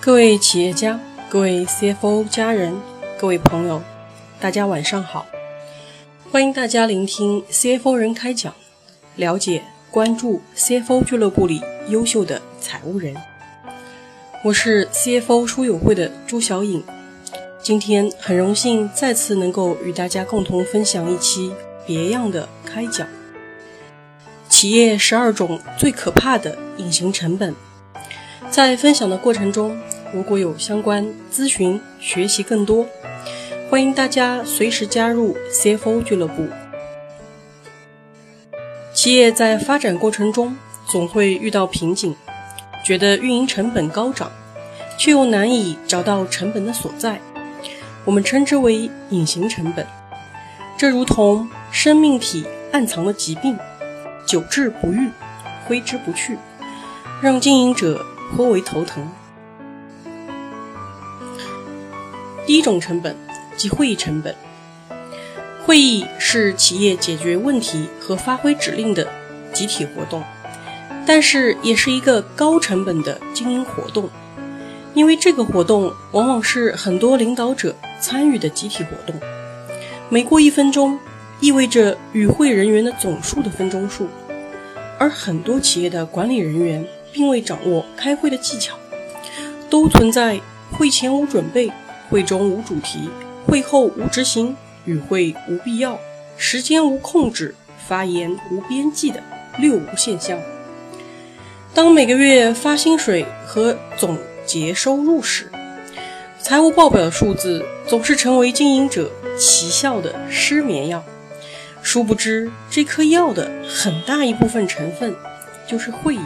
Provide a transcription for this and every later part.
各位企业家、各位 CFO 家人、各位朋友，大家晚上好！欢迎大家聆听 CFO 人开讲，了解、关注 CFO 俱乐部里优秀的财务人。我是 CFO 书友会的朱小颖，今天很荣幸再次能够与大家共同分享一期别样的开讲。企业十二种最可怕的隐形成本，在分享的过程中。如果有相关咨询、学习更多，欢迎大家随时加入 CFO 俱乐部。企业在发展过程中总会遇到瓶颈，觉得运营成本高涨，却又难以找到成本的所在，我们称之为隐形成本。这如同生命体暗藏的疾病，久治不愈，挥之不去，让经营者颇为头疼。第一种成本即会议成本。会议是企业解决问题和发挥指令的集体活动，但是也是一个高成本的经营活动，因为这个活动往往是很多领导者参与的集体活动。每过一分钟，意味着与会人员的总数的分钟数，而很多企业的管理人员并未掌握开会的技巧，都存在会前无准备。会中无主题，会后无执行，与会无必要，时间无控制，发言无边际的六无现象。当每个月发薪水和总结收入时，财务报表的数字总是成为经营者奇效的失眠药。殊不知，这颗药的很大一部分成分就是会议。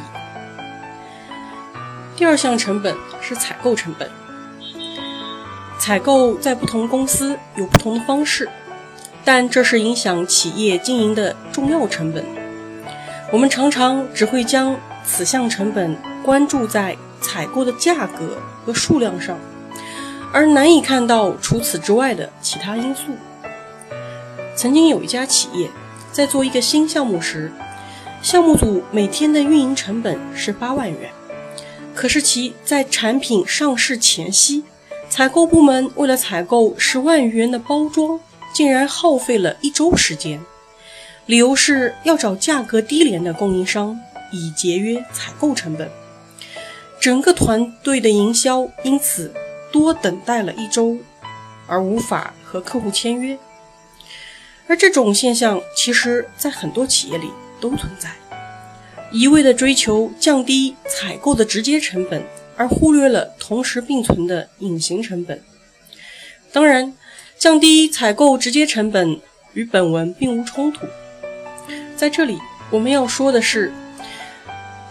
第二项成本是采购成本。采购在不同公司有不同的方式，但这是影响企业经营的重要成本。我们常常只会将此项成本关注在采购的价格和数量上，而难以看到除此之外的其他因素。曾经有一家企业在做一个新项目时，项目组每天的运营成本是八万元，可是其在产品上市前夕。采购部门为了采购十万余元的包装，竟然耗费了一周时间，理由是要找价格低廉的供应商，以节约采购成本。整个团队的营销因此多等待了一周，而无法和客户签约。而这种现象，其实在很多企业里都存在，一味的追求降低采购的直接成本。而忽略了同时并存的隐形成本。当然，降低采购直接成本与本文并无冲突。在这里，我们要说的是，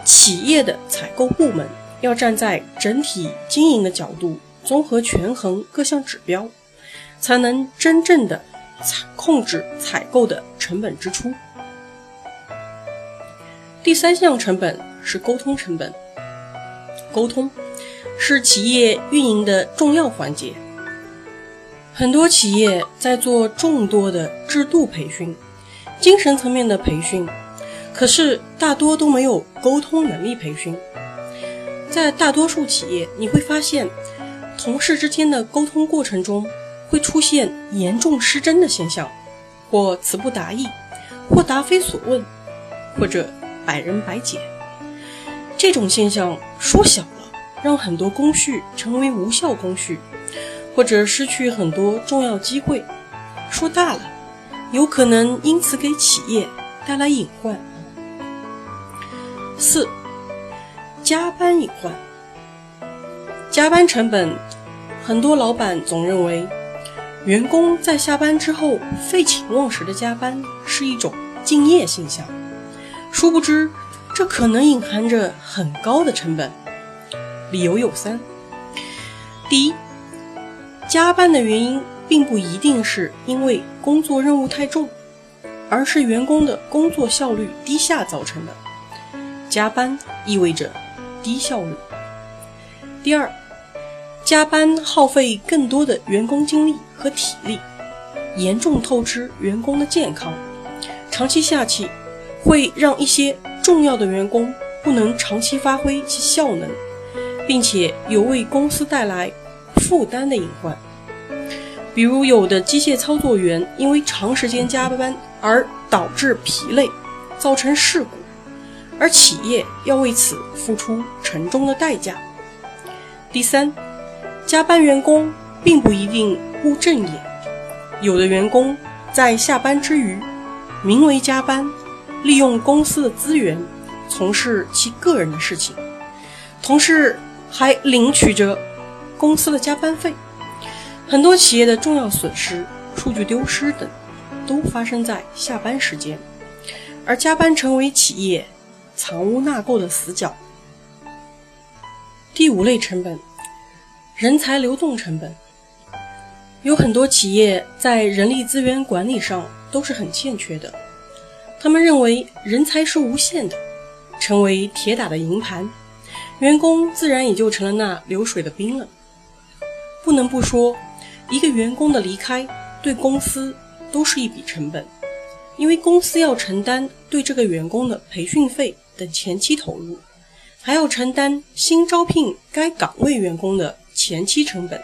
企业的采购部门要站在整体经营的角度，综合权衡各项指标，才能真正的采控制采购的成本支出。第三项成本是沟通成本。沟通是企业运营的重要环节。很多企业在做众多的制度培训、精神层面的培训，可是大多都没有沟通能力培训。在大多数企业，你会发现，同事之间的沟通过程中会出现严重失真的现象，或词不达意，或答非所问，或者百人百解。这种现象说小了，让很多工序成为无效工序，或者失去很多重要机会；说大了，有可能因此给企业带来隐患。四、加班隐患。加班成本，很多老板总认为，员工在下班之后废寝忘食的加班是一种敬业现象，殊不知。这可能隐含着很高的成本，理由有三：第一，加班的原因并不一定是因为工作任务太重，而是员工的工作效率低下造成的。加班意味着低效率。第二，加班耗费更多的员工精力和体力，严重透支员工的健康，长期下去会让一些。重要的员工不能长期发挥其效能，并且有为公司带来负担的隐患。比如，有的机械操作员因为长时间加班而导致疲累，造成事故，而企业要为此付出沉重的代价。第三，加班员工并不一定不正业，有的员工在下班之余，名为加班，利用公司的资源。从事其个人的事情，同时还领取着公司的加班费。很多企业的重要损失、数据丢失等，都发生在下班时间，而加班成为企业藏污纳垢的死角。第五类成本，人才流动成本。有很多企业在人力资源管理上都是很欠缺的，他们认为人才是无限的。成为铁打的营盘，员工自然也就成了那流水的兵了。不能不说，一个员工的离开对公司都是一笔成本，因为公司要承担对这个员工的培训费等前期投入，还要承担新招聘该岗位员工的前期成本，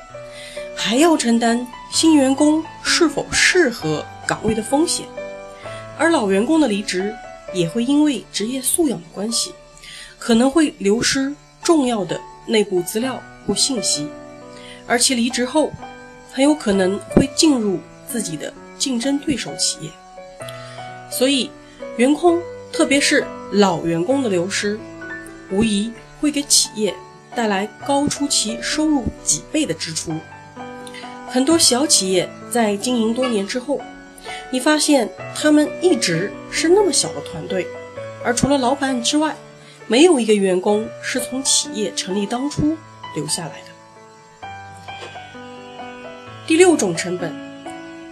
还要承担新员工是否适合岗位的风险，而老员工的离职。也会因为职业素养的关系，可能会流失重要的内部资料或信息，而其离职后，很有可能会进入自己的竞争对手企业。所以，员工特别是老员工的流失，无疑会给企业带来高出其收入几倍的支出。很多小企业在经营多年之后。你发现他们一直是那么小的团队，而除了老板之外，没有一个员工是从企业成立当初留下来的。第六种成本，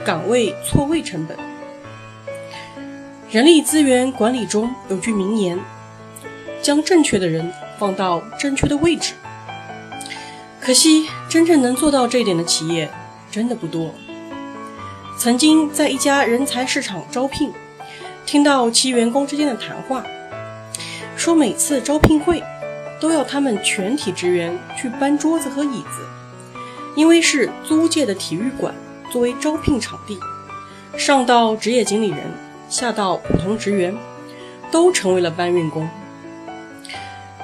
岗位错位成本。人力资源管理中有句名言：“将正确的人放到正确的位置。”可惜，真正能做到这一点的企业真的不多。曾经在一家人才市场招聘，听到其员工之间的谈话，说每次招聘会都要他们全体职员去搬桌子和椅子，因为是租借的体育馆作为招聘场地，上到职业经理人，下到普通职员，都成为了搬运工。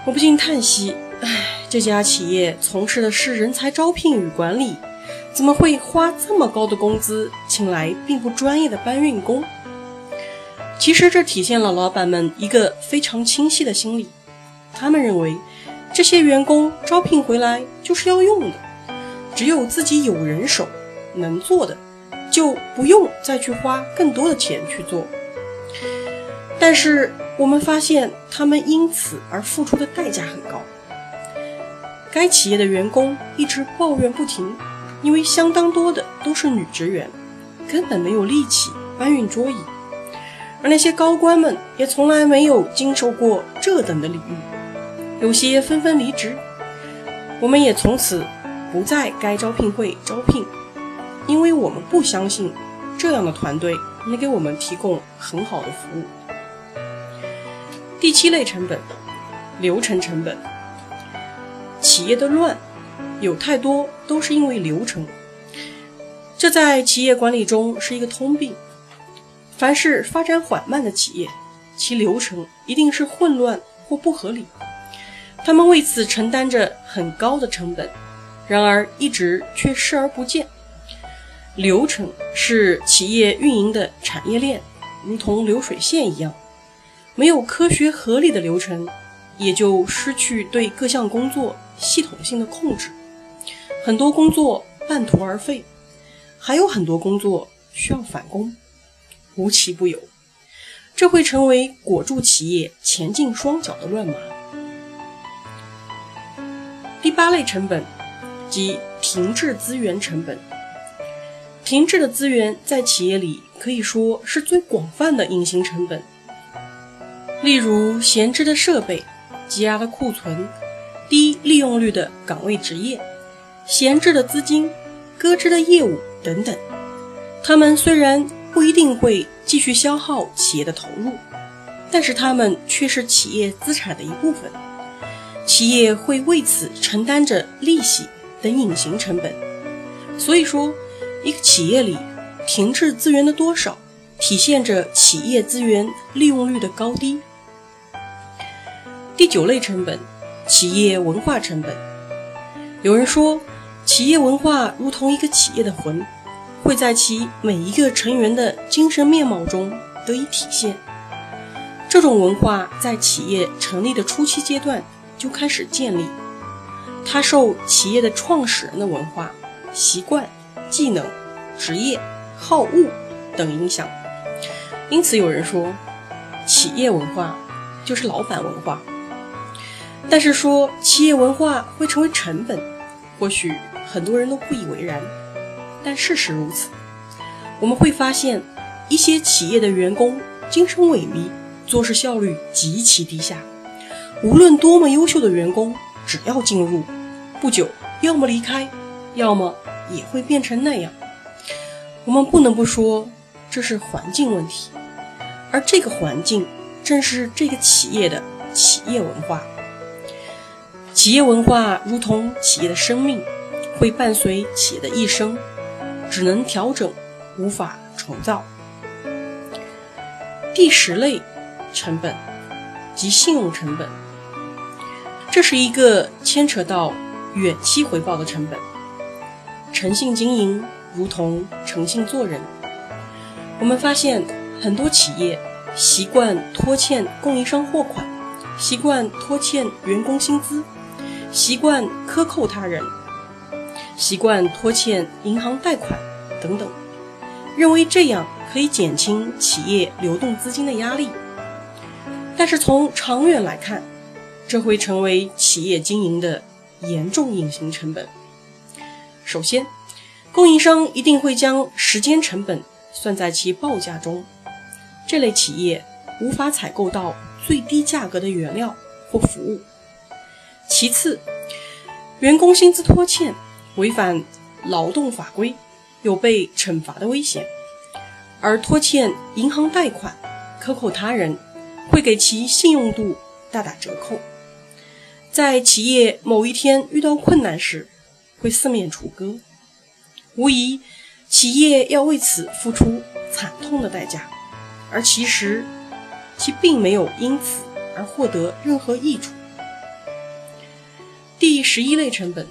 我不禁叹息：唉，这家企业从事的是人才招聘与管理。怎么会花这么高的工资请来并不专业的搬运工？其实这体现了老板们一个非常清晰的心理，他们认为这些员工招聘回来就是要用的，只有自己有人手能做的，就不用再去花更多的钱去做。但是我们发现他们因此而付出的代价很高。该企业的员工一直抱怨不停。因为相当多的都是女职员，根本没有力气搬运桌椅，而那些高官们也从来没有经受过这等的礼遇，有些纷纷离职。我们也从此不在该招聘会招聘，因为我们不相信这样的团队能给我们提供很好的服务。第七类成本，流程成本，企业的乱。有太多都是因为流程，这在企业管理中是一个通病。凡是发展缓慢的企业，其流程一定是混乱或不合理，他们为此承担着很高的成本，然而一直却视而不见。流程是企业运营的产业链，如同流水线一样，没有科学合理的流程，也就失去对各项工作系统性的控制。很多工作半途而废，还有很多工作需要返工，无奇不有。这会成为裹住企业前进双脚的乱麻。第八类成本即停滞资源成本。停滞的资源在企业里可以说是最广泛的隐形成本，例如闲置的设备、积压的库存、低利用率的岗位职业。闲置的资金、搁置的业务等等，他们虽然不一定会继续消耗企业的投入，但是它们却是企业资产的一部分，企业会为此承担着利息等隐形成本。所以说，一个企业里停滞资源的多少，体现着企业资源利用率的高低。第九类成本，企业文化成本。有人说，企业文化如同一个企业的魂，会在其每一个成员的精神面貌中得以体现。这种文化在企业成立的初期阶段就开始建立，它受企业的创始人的文化、习惯、技能、职业、好恶等影响。因此，有人说，企业文化就是老板文化。但是说企业文化会成为成本，或许很多人都不以为然。但事实如此，我们会发现一些企业的员工精神萎靡，做事效率极其低下。无论多么优秀的员工，只要进入，不久要么离开，要么也会变成那样。我们不能不说这是环境问题，而这个环境正是这个企业的企业文化。企业文化如同企业的生命，会伴随企业的一生，只能调整，无法重造。第十类成本及信用成本，这是一个牵扯到远期回报的成本。诚信经营如同诚信做人，我们发现很多企业习惯拖欠供应商货款，习惯拖欠员工薪资。习惯克扣他人，习惯拖欠银行贷款等等，认为这样可以减轻企业流动资金的压力。但是从长远来看，这会成为企业经营的严重隐形成本。首先，供应商一定会将时间成本算在其报价中，这类企业无法采购到最低价格的原料或服务。其次，员工薪资拖欠违反劳动法规，有被惩罚的危险；而拖欠银行贷款、克扣他人，会给其信用度大打折扣。在企业某一天遇到困难时，会四面楚歌。无疑，企业要为此付出惨痛的代价，而其实其并没有因此而获得任何益处。第十一类成本，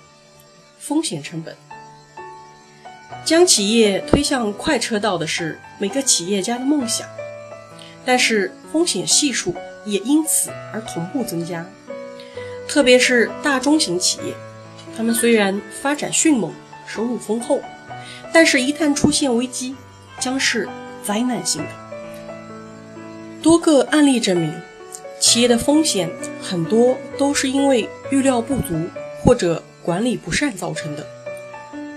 风险成本。将企业推向快车道的是每个企业家的梦想，但是风险系数也因此而同步增加。特别是大中型企业，他们虽然发展迅猛、收入丰厚，但是一旦出现危机，将是灾难性的。多个案例证明。企业的风险很多都是因为预料不足或者管理不善造成的，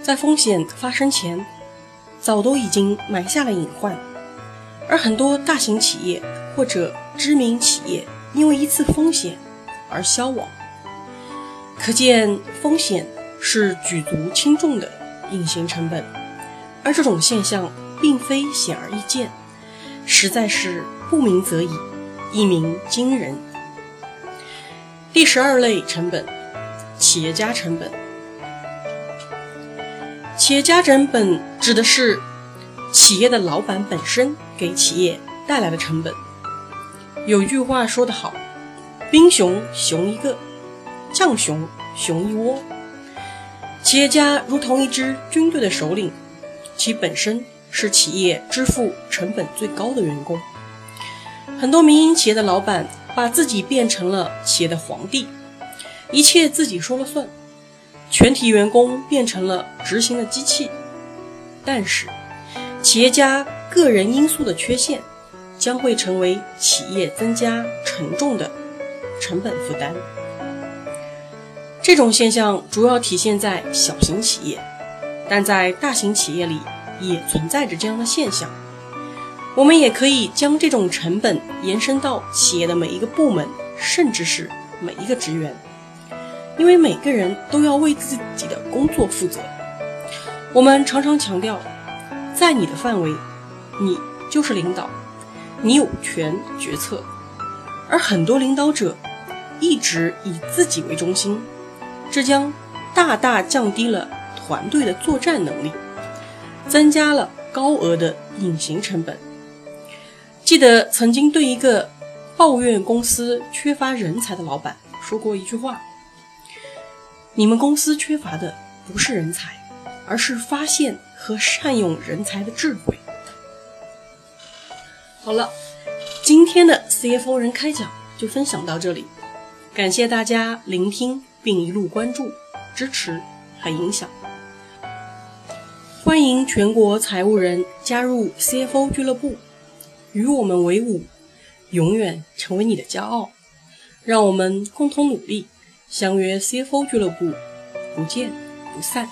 在风险发生前，早都已经埋下了隐患。而很多大型企业或者知名企业因为一次风险而消亡，可见风险是举足轻重的隐形成本，而这种现象并非显而易见，实在是不鸣则已。一鸣惊人。第十二类成本，企业家成本。企业家成本指的是企业的老板本身给企业带来的成本。有句话说得好：“兵熊熊一个，将熊熊一窝。”企业家如同一支军队的首领，其本身是企业支付成本最高的员工。很多民营企业的老板把自己变成了企业的皇帝，一切自己说了算，全体员工变成了执行的机器。但是，企业家个人因素的缺陷，将会成为企业增加沉重的成本负担。这种现象主要体现在小型企业，但在大型企业里也存在着这样的现象。我们也可以将这种成本延伸到企业的每一个部门，甚至是每一个职员，因为每个人都要为自己的工作负责。我们常常强调，在你的范围，你就是领导，你有权决策，而很多领导者一直以自己为中心，这将大大降低了团队的作战能力，增加了高额的隐形成本。记得曾经对一个抱怨公司缺乏人才的老板说过一句话：“你们公司缺乏的不是人才，而是发现和善用人才的智慧。”好了，今天的 CFO 人开讲就分享到这里，感谢大家聆听并一路关注、支持和影响。欢迎全国财务人加入 CFO 俱乐部，与我们为伍，永远成为你的骄傲。让我们共同努力，相约 CFO 俱乐部，不见不散。